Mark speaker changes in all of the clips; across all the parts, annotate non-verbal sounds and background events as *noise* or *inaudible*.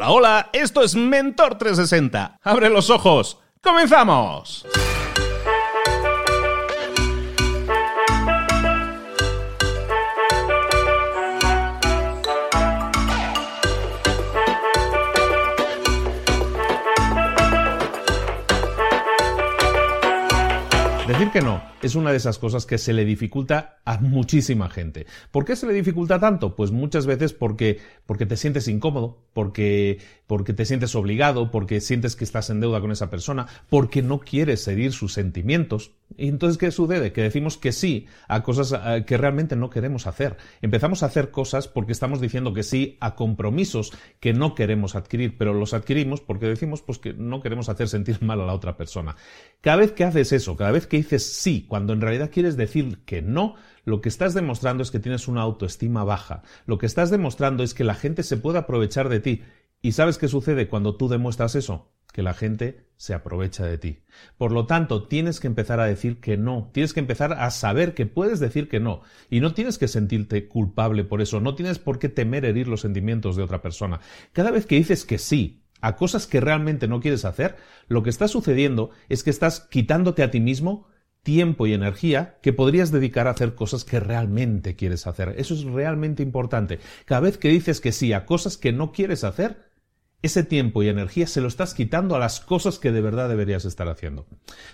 Speaker 1: Hola, hola, esto es Mentor 360. Abre los ojos. ¡Comenzamos! Decir que no es una de esas cosas que se le dificulta a muchísima gente. ¿Por qué se le dificulta tanto? Pues muchas veces porque, porque te sientes incómodo, porque, porque te sientes obligado, porque sientes que estás en deuda con esa persona, porque no quieres seguir sus sentimientos. Y entonces, ¿qué sucede? Que decimos que sí a cosas eh, que realmente no queremos hacer. Empezamos a hacer cosas porque estamos diciendo que sí a compromisos que no queremos adquirir, pero los adquirimos porque decimos pues que no queremos hacer sentir mal a la otra persona. Cada vez que haces eso, cada vez que dices sí cuando en realidad quieres decir que no, lo que estás demostrando es que tienes una autoestima baja. Lo que estás demostrando es que la gente se puede aprovechar de ti. ¿Y sabes qué sucede cuando tú demuestras eso? Que la gente se aprovecha de ti. Por lo tanto, tienes que empezar a decir que no. Tienes que empezar a saber que puedes decir que no. Y no tienes que sentirte culpable por eso. No tienes por qué temer herir los sentimientos de otra persona. Cada vez que dices que sí a cosas que realmente no quieres hacer, lo que está sucediendo es que estás quitándote a ti mismo tiempo y energía que podrías dedicar a hacer cosas que realmente quieres hacer. Eso es realmente importante. Cada vez que dices que sí a cosas que no quieres hacer, ese tiempo y energía se lo estás quitando a las cosas que de verdad deberías estar haciendo.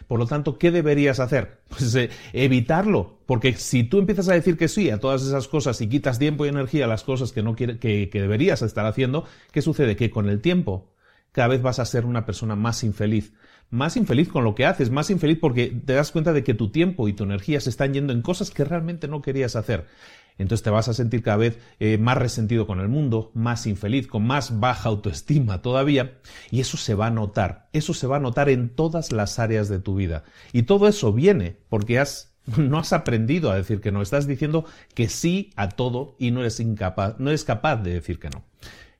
Speaker 1: Por lo tanto, ¿qué deberías hacer? *laughs* Pues eh, evitarlo, porque si tú empiezas a decir que sí a todas esas cosas y quitas tiempo y energía a las cosas que no que, que deberías estar haciendo, ¿qué sucede? Que con el tiempo cada vez vas a ser una persona más infeliz, más infeliz con lo que haces, más infeliz porque te das cuenta de que tu tiempo y tu energía se están yendo en cosas que realmente no querías hacer. Entonces te vas a sentir cada vez eh, más resentido con el mundo, más infeliz, con más baja autoestima todavía, y eso se va a notar, eso se va a notar en todas las áreas de tu vida. Y todo eso viene porque has *laughs* no has aprendido a decir que no, estás diciendo que sí a todo y no eres incapaz, no eres capaz de decir que no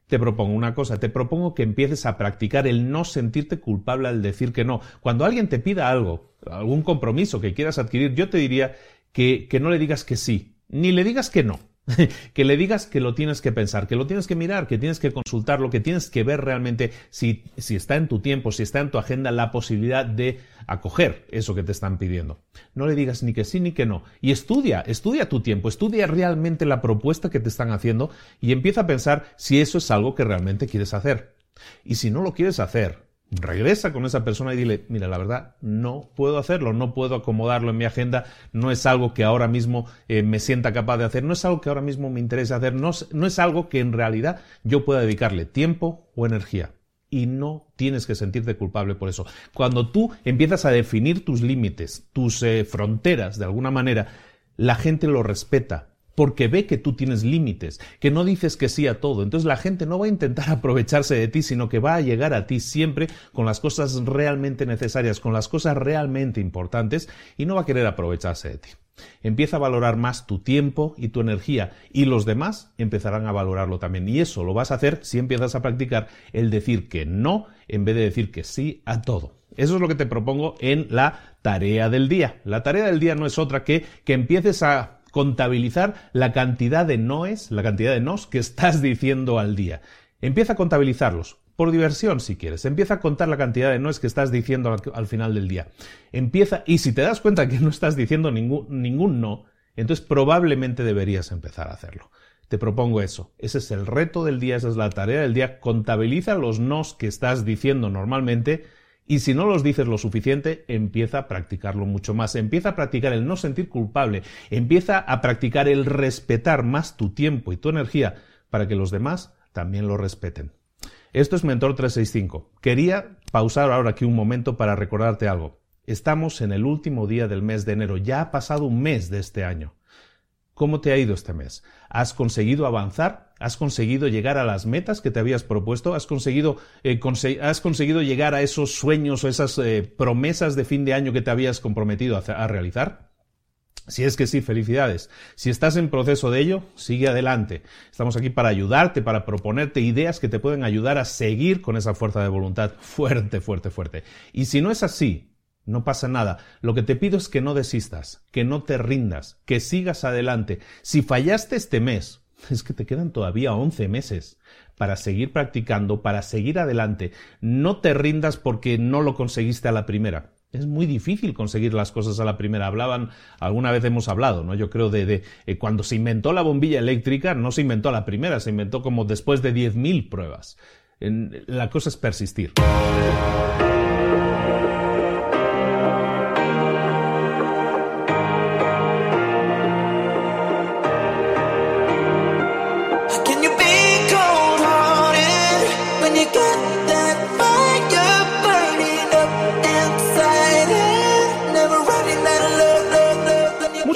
Speaker 1: te propongo una cosa, te propongo que empieces a practicar el no sentirte culpable al decir que no. Cuando alguien te pida algo, algún compromiso que quieras adquirir, yo te diría que, que no le digas que sí, ni le digas que no. *laughs* que le digas que lo tienes que pensar, que lo tienes que mirar, que tienes que consultarlo, que tienes que ver realmente si, si está en tu tiempo, si está en tu agenda la posibilidad de acoger eso que te están pidiendo. No le digas ni que sí ni que no. Y estudia, estudia tu tiempo, estudia realmente la propuesta que te están haciendo y empieza a pensar si eso es algo que realmente quieres hacer. Y si no lo quieres hacer, regresa con esa persona y dile, mira, la verdad, no puedo hacerlo, no puedo acomodarlo en mi agenda, no es algo que ahora mismo eh, me sienta capaz de hacer, no es algo que ahora mismo me interese hacer, no, es algo que en realidad yo pueda dedicarle tiempo o energía. Y no tienes que sentirte culpable por eso. Cuando tú empiezas a definir tus límites, tus eh, fronteras, de alguna manera, la gente lo respeta, porque ve que tú tienes límites, que no dices que sí a todo. Entonces la gente no va a intentar *laughs* aprovecharse de ti, sino que va a llegar a ti siempre con las cosas realmente necesarias, con las cosas realmente importantes y no va a querer aprovecharse de ti. Empieza a valorar más tu tiempo y tu energía y los demás empezarán a valorarlo también. Y eso lo vas a hacer si empiezas a practicar el decir que no en vez de decir que sí a todo. Eso es lo que te propongo en la tarea del día. La tarea del día no es otra que que empieces a contabilizar la cantidad de noes, la cantidad de nos que estás diciendo al día. Empieza a contabilizarlos. Por diversión, si quieres. Empieza a contar la cantidad de noes que estás diciendo al, final del día. Empieza, y si te das cuenta que no estás diciendo ningún, ningún no, entonces probablemente deberías empezar a hacerlo. Te propongo eso. Ese es el reto del día, esa es la tarea del día. Contabiliza los nos que estás diciendo normalmente y si no los dices lo suficiente, empieza a practicarlo mucho más. Empieza a practicar el no sentir culpable. Empieza a practicar el respetar más tu tiempo y tu energía para que los demás también lo respeten. Esto es Mentor 365. Quería pausar ahora aquí un momento para recordarte algo. Estamos en el último día del mes de enero. Ya ha pasado un mes de este año. ¿Cómo te ha ido este mes? ¿Has conseguido avanzar? ¿Has conseguido llegar a las metas que te habías propuesto? ¿Has conseguido, eh, has conseguido llegar a esos sueños o esas eh, promesas de fin de año que te habías comprometido a, realizar? Si es que sí, felicidades. Si estás en proceso de ello, sigue adelante. Estamos aquí para ayudarte, para proponerte ideas que te pueden ayudar a seguir con esa fuerza de voluntad fuerte, fuerte, fuerte. Y si no es así, no pasa nada. Lo que te pido es que no desistas, que no te rindas, que sigas adelante. Si fallaste este mes, *laughs* es que te quedan todavía 11 meses. para seguir practicando, para seguir adelante. No te rindas porque no lo conseguiste a la primera. Es muy difícil conseguir las cosas a la primera. Hablaban, alguna vez hemos hablado, ¿no? Yo creo de, eh, cuando se inventó la bombilla eléctrica, no se inventó a la primera, se inventó como después de 10.000 pruebas. la cosa es persistir.